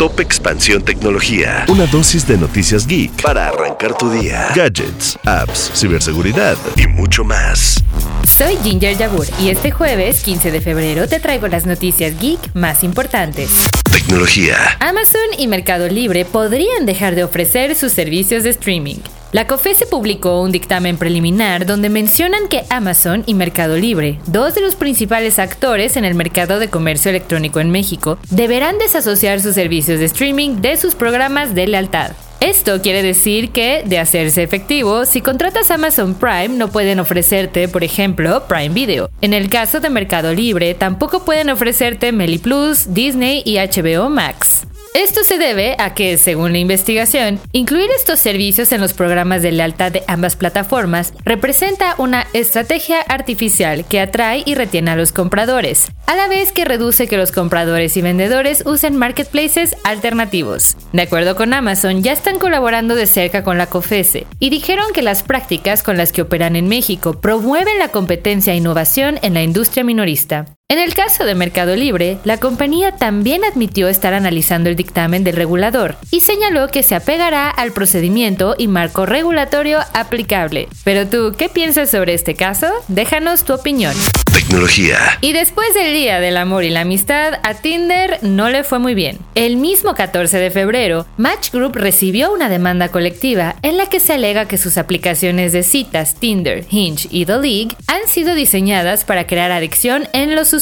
Top Expansión Tecnología. Una dosis de noticias geek para arrancar tu día. Gadgets, apps, ciberseguridad y mucho más. Soy Ginger Yabur y este jueves 15 de febrero te traigo las noticias geek más importantes. Tecnología. Amazon y Mercado Libre podrían dejar de ofrecer sus servicios de streaming. La COFESE publicó un dictamen preliminar donde mencionan que Amazon y Mercado Libre, dos de los principales actores en el mercado de comercio electrónico en México, deberán desasociar sus servicios de streaming de sus programas de lealtad. Esto quiere decir que, de hacerse efectivo, si contratas Amazon Prime no pueden ofrecerte, por ejemplo, Prime Video. En el caso de Mercado Libre, tampoco pueden ofrecerte Meli Plus, Disney y HBO Max. Esto se debe a que, según la investigación, incluir estos servicios en los programas de lealtad de ambas plataformas representa una estrategia artificial que atrae y retiene a los compradores, a la vez que reduce que los compradores y vendedores usen marketplaces alternativos. De acuerdo con Amazon, ya están colaborando de cerca con la COFESE y dijeron que las prácticas con las que operan en México promueven la competencia e innovación en la industria minorista. En el caso de Mercado Libre, la compañía también admitió estar analizando el dictamen del regulador y señaló que se apegará al procedimiento y marco regulatorio aplicable. Pero tú, ¿qué piensas sobre este caso? Déjanos tu opinión. Tecnología. Y después del Día del Amor y la Amistad, a Tinder no le fue muy bien. El mismo 14 de febrero, Match Group recibió una demanda colectiva en la que se alega que sus aplicaciones de citas Tinder, Hinge y The League han sido diseñadas para crear adicción en los usuarios,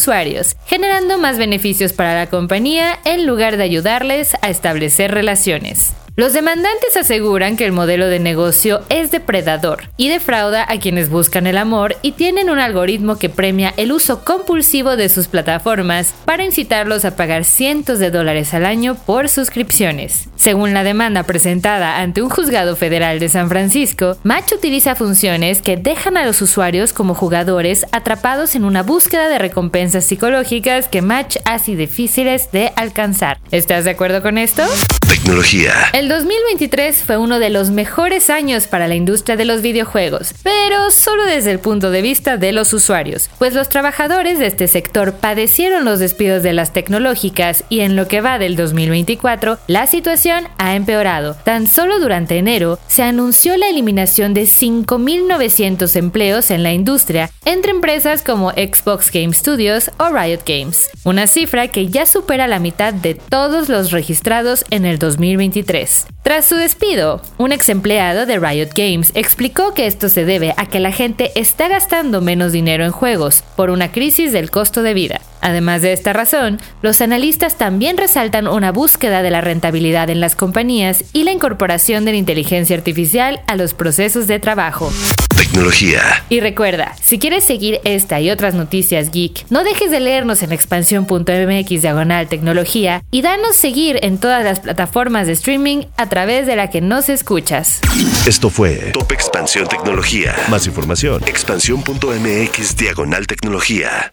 generando más beneficios para la compañía en lugar de ayudarles a establecer relaciones. Los demandantes aseguran que el modelo de negocio es depredador y defrauda a quienes buscan el amor y tienen un algoritmo que premia el uso compulsivo de sus plataformas para incitarlos a pagar cientos de dólares al año por suscripciones. Según la demanda presentada ante un juzgado federal de San Francisco, Match utiliza funciones que dejan a los usuarios como jugadores atrapados en una búsqueda de recompensas psicológicas que Match hace difíciles de alcanzar. ¿Estás de acuerdo con esto? Tecnología. El 2023 fue uno de los mejores años para la industria de los videojuegos, pero solo desde el punto de vista de los usuarios, pues los trabajadores de este sector padecieron los despidos de las tecnológicas y en lo que va del 2024, la situación ha empeorado. Tan solo durante enero se anunció la eliminación de 5.900 empleos en la industria entre empresas como Xbox Game Studios o Riot Games, una cifra que ya supera la mitad de todos los registrados en el 2023. Tras su despido, un ex empleado de Riot Games explicó que esto se debe a que la gente está gastando menos dinero en juegos por una crisis del costo de vida. Además de esta razón, los analistas también resaltan una búsqueda de la rentabilidad en las compañías y la incorporación de la inteligencia artificial a los procesos de trabajo. Tecnología. Y recuerda, si quieres seguir esta y otras noticias geek, no dejes de leernos en expansión.mx diagonal tecnología y danos seguir en todas las plataformas de streaming a través de la que nos escuchas. Esto fue Top Expansión Tecnología. Más información, expansión.mx diagonal tecnología.